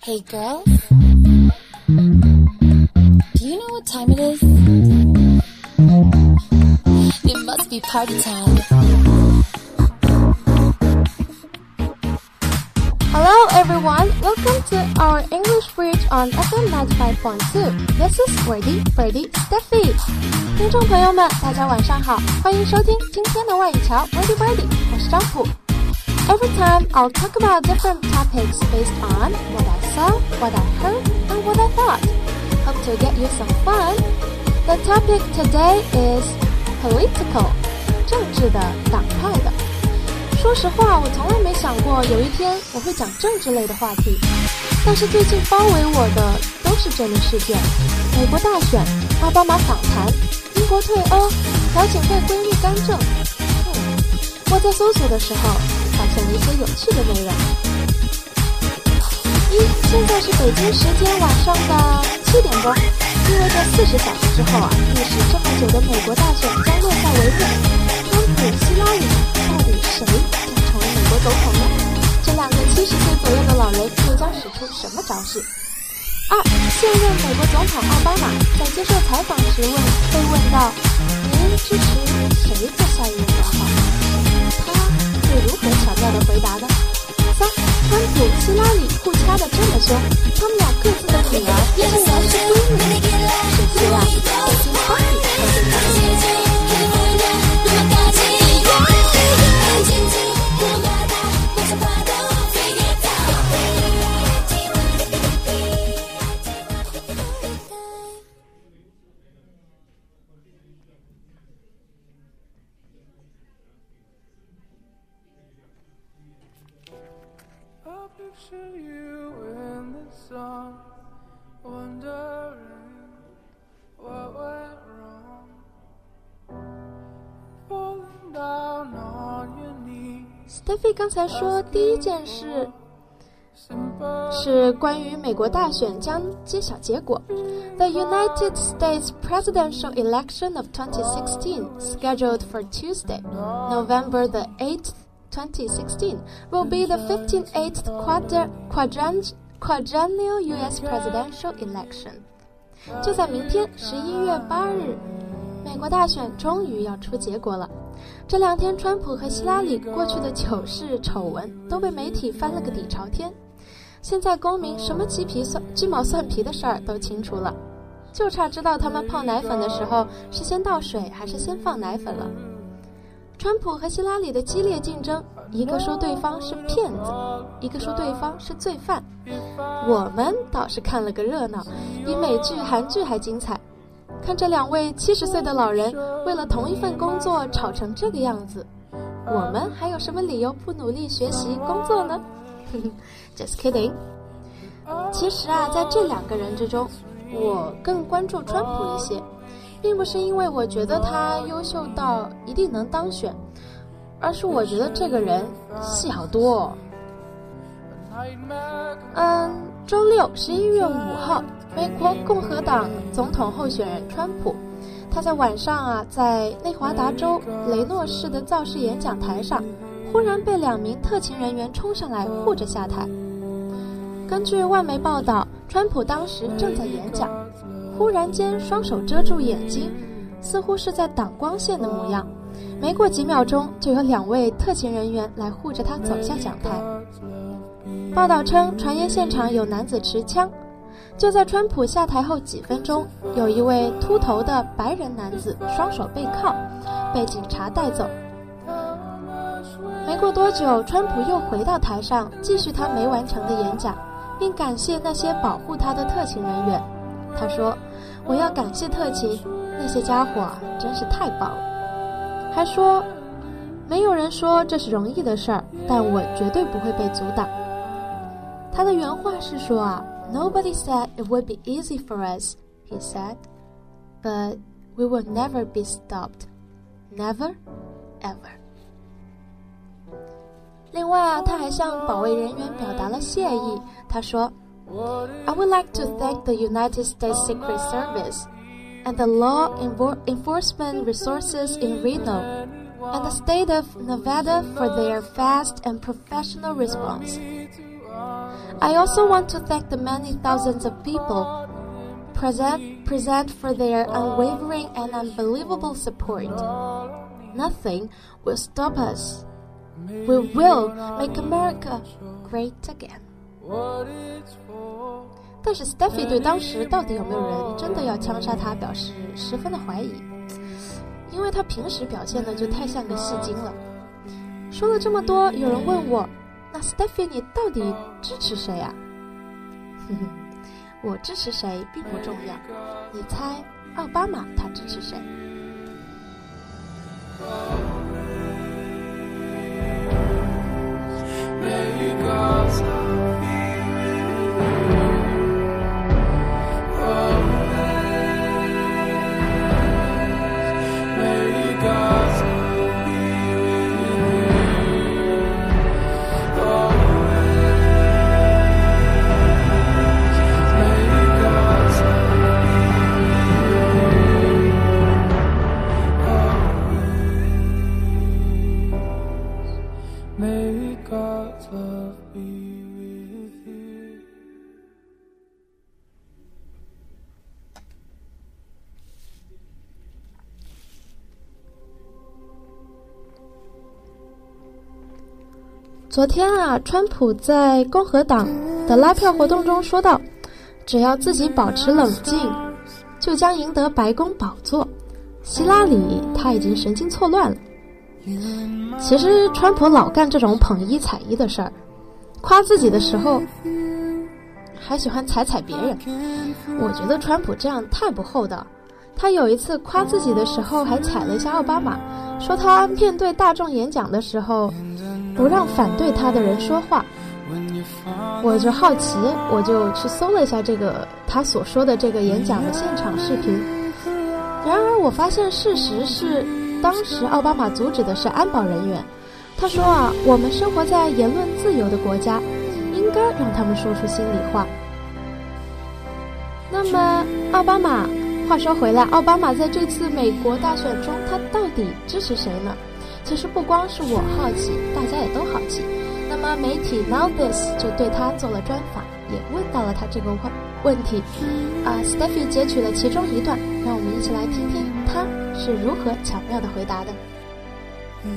Hey girls, do you know what time it is? It must be party time. Hello everyone, welcome to our English Bridge on FM 95.2. This is Wordy, Birdie, Steffi. 听众朋友们，大家晚上好，欢迎收听今天的外语桥 Wordy Birdie，我是张普。 Every time I'll talk about different topics based on what I saw, what I heard, and what I thought. Hope to get you some fun. The topic today is political，政治的、党派的。说实话，我从来没想过有一天我会讲政治类的话题。但是最近包围我的都是这类事件：美国大选、奥巴马访谈、英国退欧、调警会规律干政。我在搜索的时候。发现了一些有趣的内容。一，现在是北京时间晚上的七点钟，意味着四十小时之后啊，历时这么久的美国大选将落下帷幕。川普、希拉里，到底谁将成为美国总统呢？这两个七十岁左右的老人又将使出什么招式？二，现任美国总统奥巴马在接受采访时问被问到：“您支持谁做下一任总统？”的回答呢？三，川普、希拉里互掐的这么凶，他们俩各自的女儿竟然是 Stephy 刚才说，第一件事是关于美国大选将揭晓结果。The United States presidential election of 2016, scheduled for Tuesday, November the 8th, 2016, will be the 58th quadrennial U.S. presidential election. 就在明天，十一月八日，美国大选终于要出结果了。这两天，川普和希拉里过去的糗事、丑闻都被媒体翻了个底朝天。现在公民什么鸡皮蒜鸡毛蒜皮的事儿都清楚了，就差知道他们泡奶粉的时候是先倒水还是先放奶粉了。川普和希拉里的激烈竞争，一个说对方是骗子，一个说对方是罪犯。我们倒是看了个热闹，比美剧、韩剧还精彩。看这两位七十岁的老人为了同一份工作吵成这个样子，我们还有什么理由不努力学习工作呢？Just kidding。其实啊，在这两个人之中，我更关注川普一些，并不是因为我觉得他优秀到一定能当选，而是我觉得这个人戏好多。嗯，周六十一月五号。美国共和党总统候选人川普，他在晚上啊，在内华达州雷诺市的造势演讲台上，忽然被两名特勤人员冲上来护着下台。根据外媒报道，川普当时正在演讲，忽然间双手遮住眼睛，似乎是在挡光线的模样。没过几秒钟，就有两位特勤人员来护着他走下讲台。报道称，传言现场有男子持枪。就在川普下台后几分钟，有一位秃头的白人男子双手背靠，被警察带走。没过多久，川普又回到台上，继续他没完成的演讲，并感谢那些保护他的特勤人员。他说：“我要感谢特勤，那些家伙真是太棒了。”还说：“没有人说这是容易的事儿，但我绝对不会被阻挡。”他的原话是说啊。Nobody said it would be easy for us, he said, but we will never be stopped. Never, ever. 另外啊，他还向保卫人员表达了谢意。他说：“I would like to thank the United States Secret Service and the law enforcement resources in Reno and the state of Nevada for their fast and professional response. I also want to thank the many thousands of people present present for their unwavering and unbelievable support. Nothing will stop us. We will make America great again. 但是 Steffi 对当时到底有没有人真的要枪杀他表示十分的怀疑，因为他平时表现的就太像个戏精了。说了这么多，有人问我， 那 Stephanie 到底支持谁啊？哼哼，我支持谁并不重要，你猜奥巴马他支持谁？昨天啊，川普在共和党的拉票活动中说道：“只要自己保持冷静，就将赢得白宫宝座。”希拉里他已经神经错乱了。其实，川普老干这种捧一踩一的事儿，夸自己的时候还喜欢踩踩别人。我觉得川普这样太不厚道。他有一次夸自己的时候，还踩了一下奥巴马，说他面对大众演讲的时候。不让反对他的人说话，我就好奇，我就去搜了一下这个他所说的这个演讲的现场视频。然而，我发现事实是，当时奥巴马阻止的是安保人员。他说啊，我们生活在言论自由的国家，应该让他们说出心里话。那么，奥巴马，话说回来，奥巴马在这次美国大选中，他到底支持谁呢？其实不光是我好奇，大家也都好奇。那么媒体 Now This 就对他做了专访，也问到了他这个问问题。啊，Steffi 截取了其中一段，让我们一起来听听他是如何巧妙的回答的。If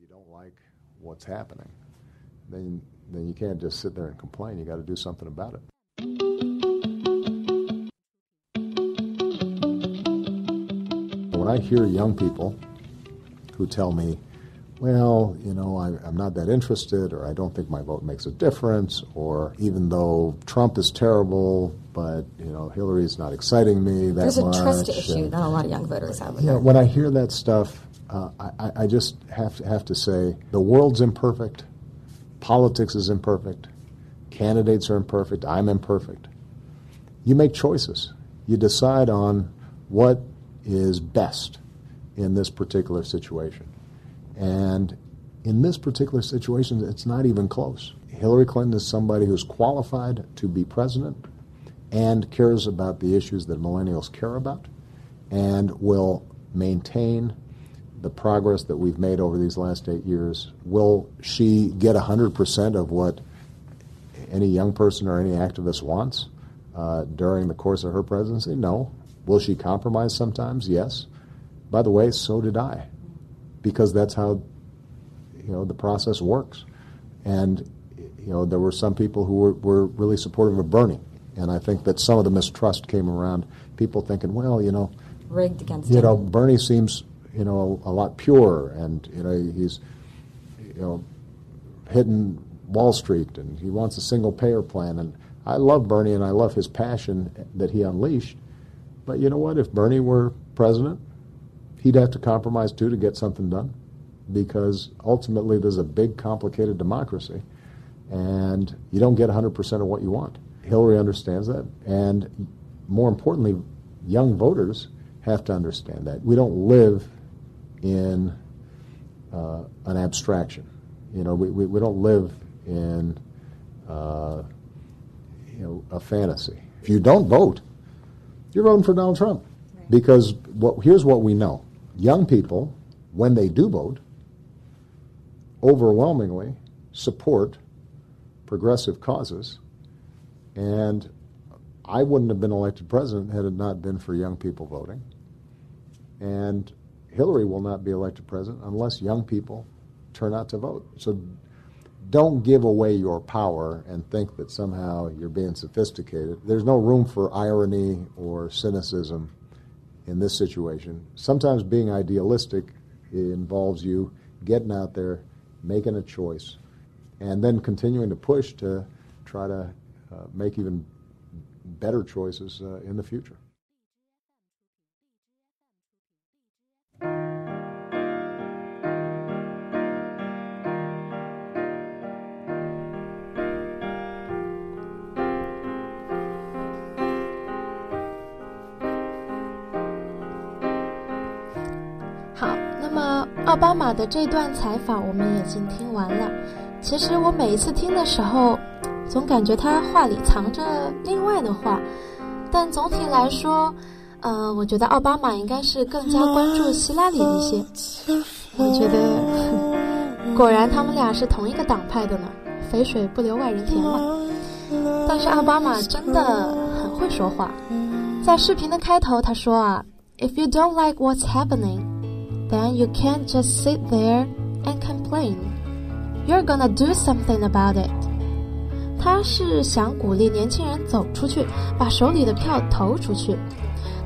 you don't like what's happening, then then you can't just sit there and complain. You got to do something about it. When I hear young people who tell me, well, you know, I, am not that interested, or I don't think my vote makes a difference, or even though Trump is terrible, but you know, Hillary's not exciting me that There's much. There's a trust issue that a lot of young voters have. Yeah, when I hear that stuff, uh, I, I just have to have to say the world's imperfect, politics is imperfect, candidates are imperfect, I'm imperfect. You make choices. You decide on what is best in this particular situation. And in this particular situation, it's not even close. Hillary Clinton is somebody who's qualified to be president and cares about the issues that millennials care about and will maintain the progress that we've made over these last eight years. Will she get 100% of what any young person or any activist wants uh, during the course of her presidency? No. Will she compromise sometimes? Yes. By the way, so did I, because that's how you know the process works. And you know there were some people who were, were really supportive of Bernie, and I think that some of the mistrust came around people thinking, well, you know, rigged against you him. know Bernie seems you know a, a lot pure, and you know he's you know hitting Wall Street, and he wants a single payer plan, and I love Bernie, and I love his passion that he unleashed. But you know what? If Bernie were president, he'd have to compromise too to get something done because ultimately there's a big, complicated democracy and you don't get 100% of what you want. Hillary understands that. And more importantly, young voters have to understand that. We don't live in uh, an abstraction. You know, we, we, we don't live in uh, you know, a fantasy. If you don't vote, you're voting for Donald Trump. Because what, here's what we know young people, when they do vote, overwhelmingly support progressive causes. And I wouldn't have been elected president had it not been for young people voting. And Hillary will not be elected president unless young people turn out to vote. So don't give away your power and think that somehow you're being sophisticated. There's no room for irony or cynicism in this situation. Sometimes being idealistic involves you getting out there, making a choice, and then continuing to push to try to uh, make even better choices uh, in the future. 奥巴马的这段采访我们已经听完了。其实我每一次听的时候，总感觉他话里藏着另外的话。但总体来说，呃，我觉得奥巴马应该是更加关注希拉里一些。我觉得，果然他们俩是同一个党派的呢，肥水不流外人田嘛。但是奥巴马真的很会说话。在视频的开头，他说啊：“If you don't like what's happening。” Then you can't just sit there and complain. You're gonna do something about it. 他是想鼓励年轻人走出去，把手里的票投出去。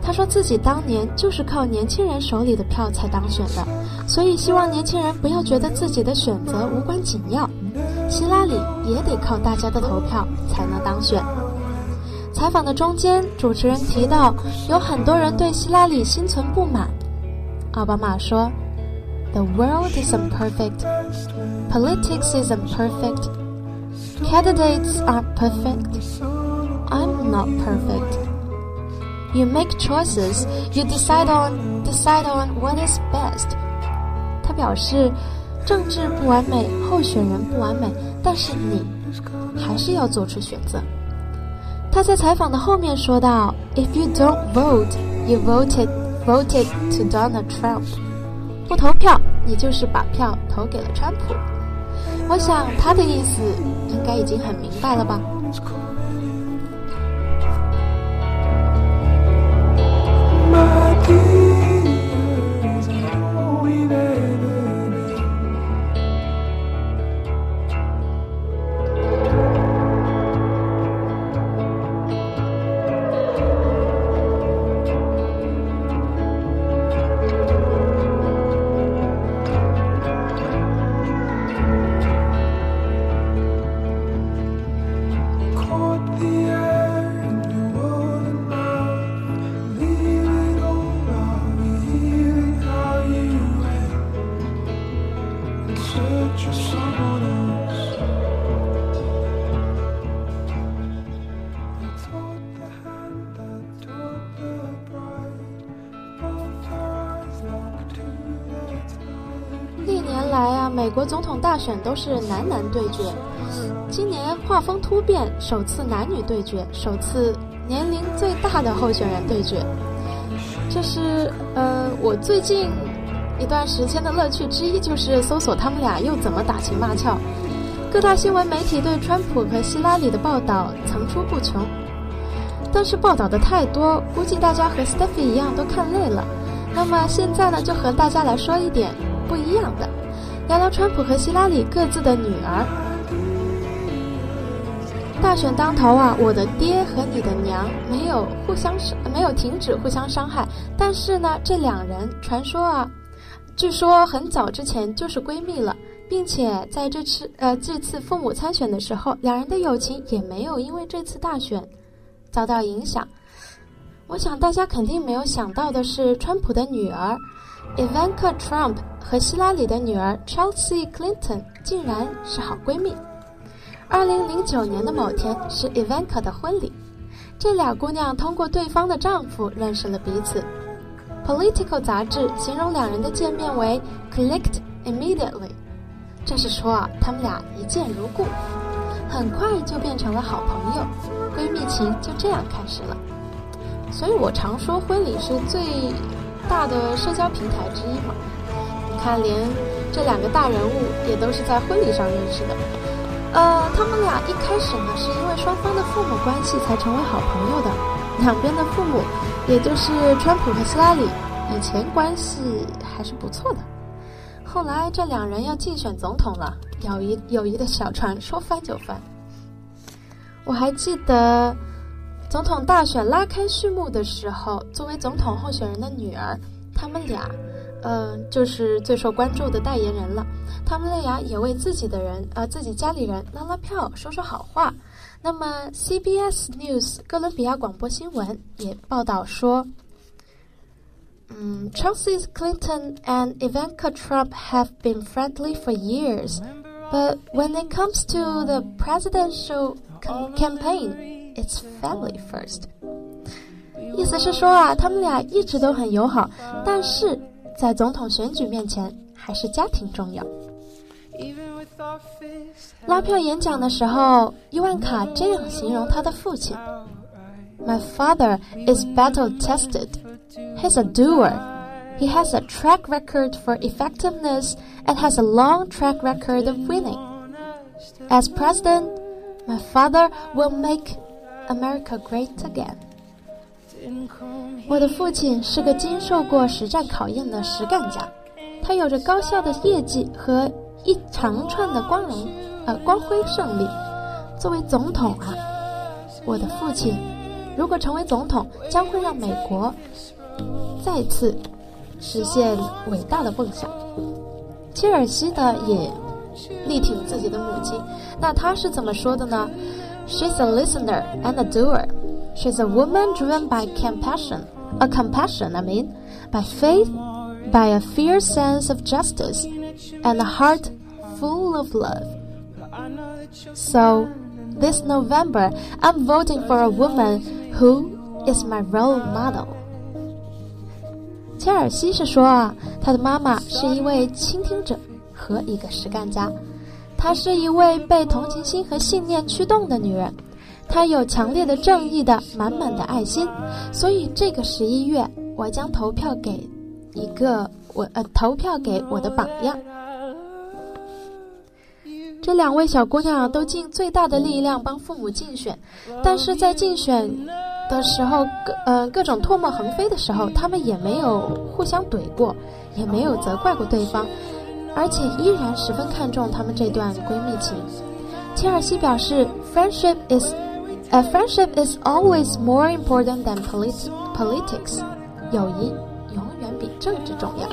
他说自己当年就是靠年轻人手里的票才当选的，所以希望年轻人不要觉得自己的选择无关紧要。希拉里也得靠大家的投票才能当选。采访的中间，主持人提到有很多人对希拉里心存不满。奥巴马说：“The world is imperfect, politics is imperfect, candidates aren't perfect. I'm not perfect. You make choices, you decide on decide on what is best.” 他表示，政治不完美，候选人不完美，但是你还是要做出选择。他在采访的后面说道：“If you don't vote, you voted.” voted to Donald Trump，不投票，也就是把票投给了川普。我想他的意思应该已经很明白了吧。美国总统大选都是男男对决，今年画风突变，首次男女对决，首次年龄最大的候选人对决。这是呃，我最近一段时间的乐趣之一，就是搜索他们俩又怎么打情骂俏。各大新闻媒体对川普和希拉里的报道层出不穷，但是报道的太多，估计大家和 Stephy 一样都看累了。那么现在呢，就和大家来说一点不一样的。聊聊川普和希拉里各自的女儿。大选当头啊，我的爹和你的娘没有互相伤，没有停止互相伤害。但是呢，这两人传说啊，据说很早之前就是闺蜜了，并且在这次呃这次父母参选的时候，两人的友情也没有因为这次大选遭到影响。我想大家肯定没有想到的是，川普的女儿。Ivanka Trump 和希拉里的女儿 Chelsea Clinton 竟然是好闺蜜。二零零九年的某天是 Ivanka 的婚礼，这俩姑娘通过对方的丈夫认识了彼此。Political 杂志形容两人的见面为 “clicked immediately”，这是说啊，他们俩一见如故，很快就变成了好朋友，闺蜜情就这样开始了。所以我常说，婚礼是最。大的社交平台之一嘛，你看，连这两个大人物也都是在婚礼上认识的。呃，他们俩一开始呢，是因为双方的父母关系才成为好朋友的。两边的父母，也就是川普和希拉里，以前关系还是不错的。后来这两人要竞选总统了，友谊友谊的小船说翻就翻。我还记得，总统大选拉开序幕的时候，作为总统候选人的女儿，他们俩。嗯，就是最受关注的代言人了。他们俩也为自己的人，呃，自己家里人拉拉票，说说好话。那么，CBS News 哥伦比亚广播新闻也报道说，嗯，Chelsea Clinton and Ivanka Trump have been friendly for years, but when it comes to the presidential campaign, it's family first。意思是说啊，他们俩一直都很友好，但是。在总统选举面前，还是家庭重要。拉票演讲的时候，伊万卡这样形容他的父亲：“My father is battle-tested. He's a doer. He has a track record for effectiveness and has a long track record of winning. As president, my father will make America great again.” 我的父亲是个经受过实战考验的实干家，他有着高效的业绩和一长串的光荣，呃，光辉胜利。作为总统啊，我的父亲如果成为总统，将会让美国再次实现伟大的梦想。切尔西的也力挺自己的母亲，那他是怎么说的呢 ？She's a listener and a doer. She's a woman driven by compassion, a compassion, I mean, by faith, by a fierce sense of justice, and a heart full of love. So, this November, I'm voting for a woman who is my role model. 切尔西是说啊，他的妈妈是一位倾听者和一个实干家， 她是一位被同情心和信念驱动的女人。她有强烈的正义的满满的爱心，所以这个十一月，我将投票给一个我呃投票给我的榜样。这两位小姑娘都尽最大的力量帮父母竞选，但是在竞选的时候，各呃各种唾沫横飞的时候，她们也没有互相怼过，也没有责怪过对方，而且依然十分看重她们这段闺蜜情。切尔西表示，Friendship is A friendship is always more important than polit politics. 友谊永远比政治重要。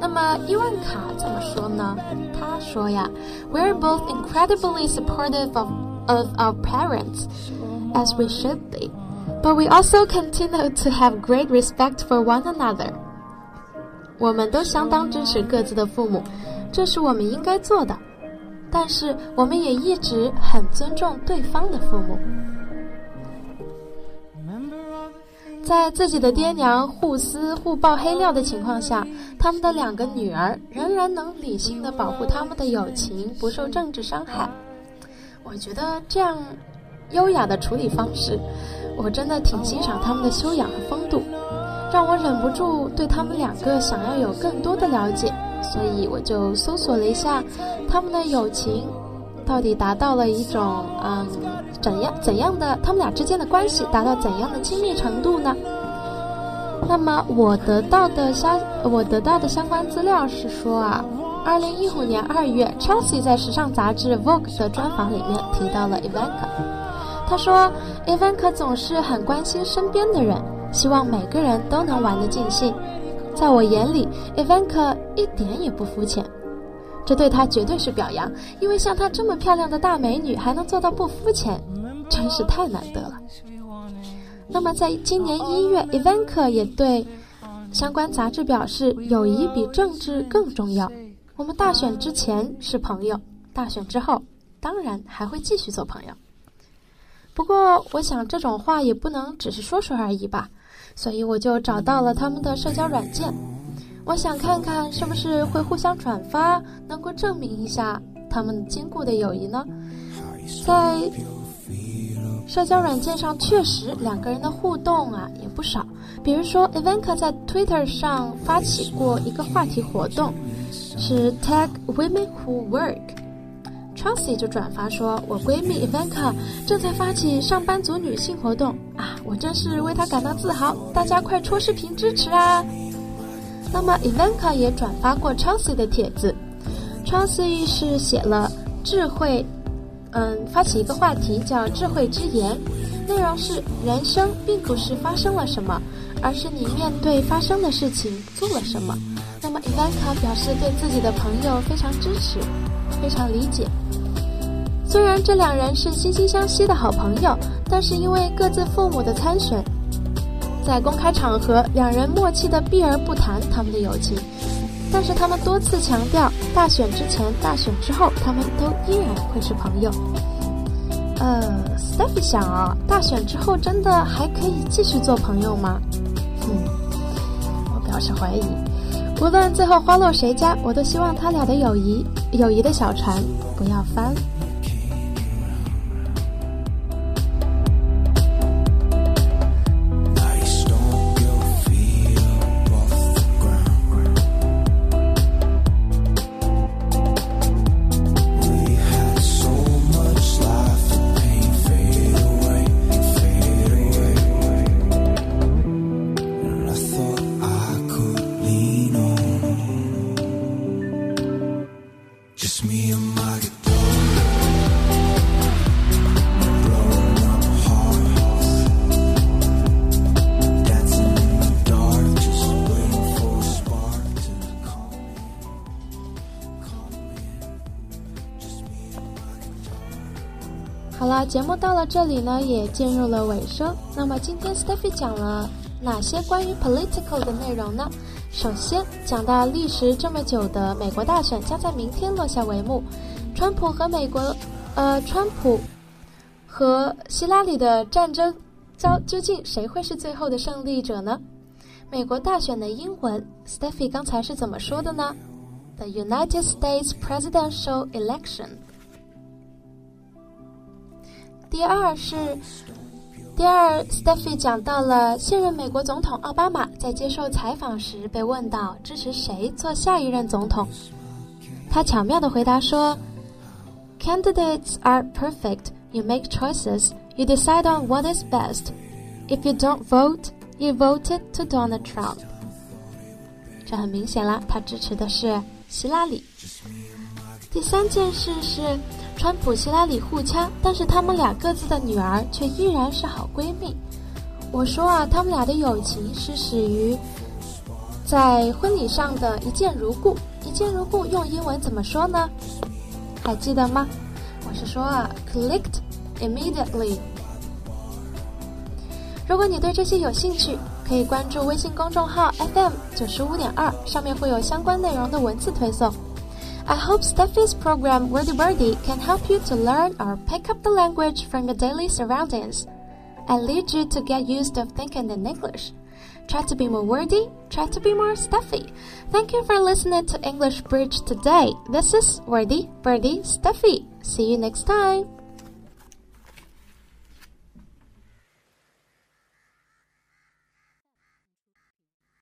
那么伊万卡怎么说呢？他说呀，We're both incredibly supportive of of our parents, as we should be, but we also continue to have great respect for one another. 我们都相当支持各自的父母，这是我们应该做的。但是，我们也一直很尊重对方的父母。在自己的爹娘互撕互爆黑料的情况下，他们的两个女儿仍然能理性的保护他们的友情不受政治伤害。我觉得这样优雅的处理方式，我真的挺欣赏他们的修养和风度，让我忍不住对他们两个想要有更多的了解。所以我就搜索了一下，他们的友情到底达到了一种嗯怎样怎样的，他们俩之间的关系达到怎样的亲密程度呢？那么我得到的相我得到的相关资料是说啊，二零一五年二月，Chelsea 在时尚杂志 Vogue 的专访里面提到了 Ivanka，他说 Ivanka 总是很关心身边的人，希望每个人都能玩得尽兴。在我眼里，Ivanka 一点也不肤浅，这对她绝对是表扬。因为像她这么漂亮的大美女还能做到不肤浅，真是太难得了。那么，在今年一月，Ivanka 也对相关杂志表示，友谊比政治更重要。我们大选之前是朋友，大选之后当然还会继续做朋友。不过，我想这种话也不能只是说说而已吧。所以我就找到了他们的社交软件，我想看看是不是会互相转发，能够证明一下他们坚固的友谊呢？在社交软件上确实两个人的互动啊也不少。比如说，Ivanka 在 Twitter 上发起过一个话题活动，是 Tag Women Who Work。Chelsea 就转发说：“我闺蜜 Ivanka 正在发起上班族女性活动啊，我真是为她感到自豪，大家快戳视频支持啊！”那么 Ivanka 也转发过 Chelsea 的帖子，Chelsea 是写了智慧，嗯，发起一个话题叫“智慧之言”，内容是人生并不是发生了什么，而是你面对发生的事情做了什么。那么 Ivanka 表示对自己的朋友非常支持，非常理解。虽然这两人是惺惺相惜的好朋友，但是因为各自父母的参选。在公开场合，两人默契的避而不谈他们的友情，但是他们多次强调，大选之前、大选之后，他们都依然会是朋友。呃，Steph 想啊，大选之后真的还可以继续做朋友吗？嗯，我表示怀疑。无论最后花落谁家，我都希望他俩的友谊，友谊的小船不要翻。节目到了这里呢，也进入了尾声。那么今天 Stephy 讲了哪些关于 political 的内容呢？首先讲到历时这么久的美国大选将在明天落下帷幕，川普和美国，呃，川普和希拉里的战争，究究竟谁会是最后的胜利者呢？美国大选的英文，Stephy 刚才是怎么说的呢？The United States Presidential Election。第二是，第二，Stephy 讲到了现任美国总统奥巴马在接受采访时被问到支持谁做下一任总统，他巧妙的回答说：“Candidates are perfect. You make choices. You decide on what is best. If you don't vote, you voted to Donald Trump.” 这很明显了，他支持的是希拉里。第三件事是。川普、希拉里互掐，但是他们俩各自的女儿却依然是好闺蜜。我说啊，他们俩的友情是始于在婚礼上的一见如故。一见如故用英文怎么说呢？还记得吗？我是说啊，clicked immediately。如果你对这些有兴趣，可以关注微信公众号 FM 九十五点二，上面会有相关内容的文字推送。I hope Steffi's program Wordy Wordy can help you to learn or pick up the language from your daily surroundings and lead you to get used to thinking in English. Try to be more wordy, try to be more Steffi. Thank you for listening to English Bridge today. This is Wordy Birdie Steffi. See you next time.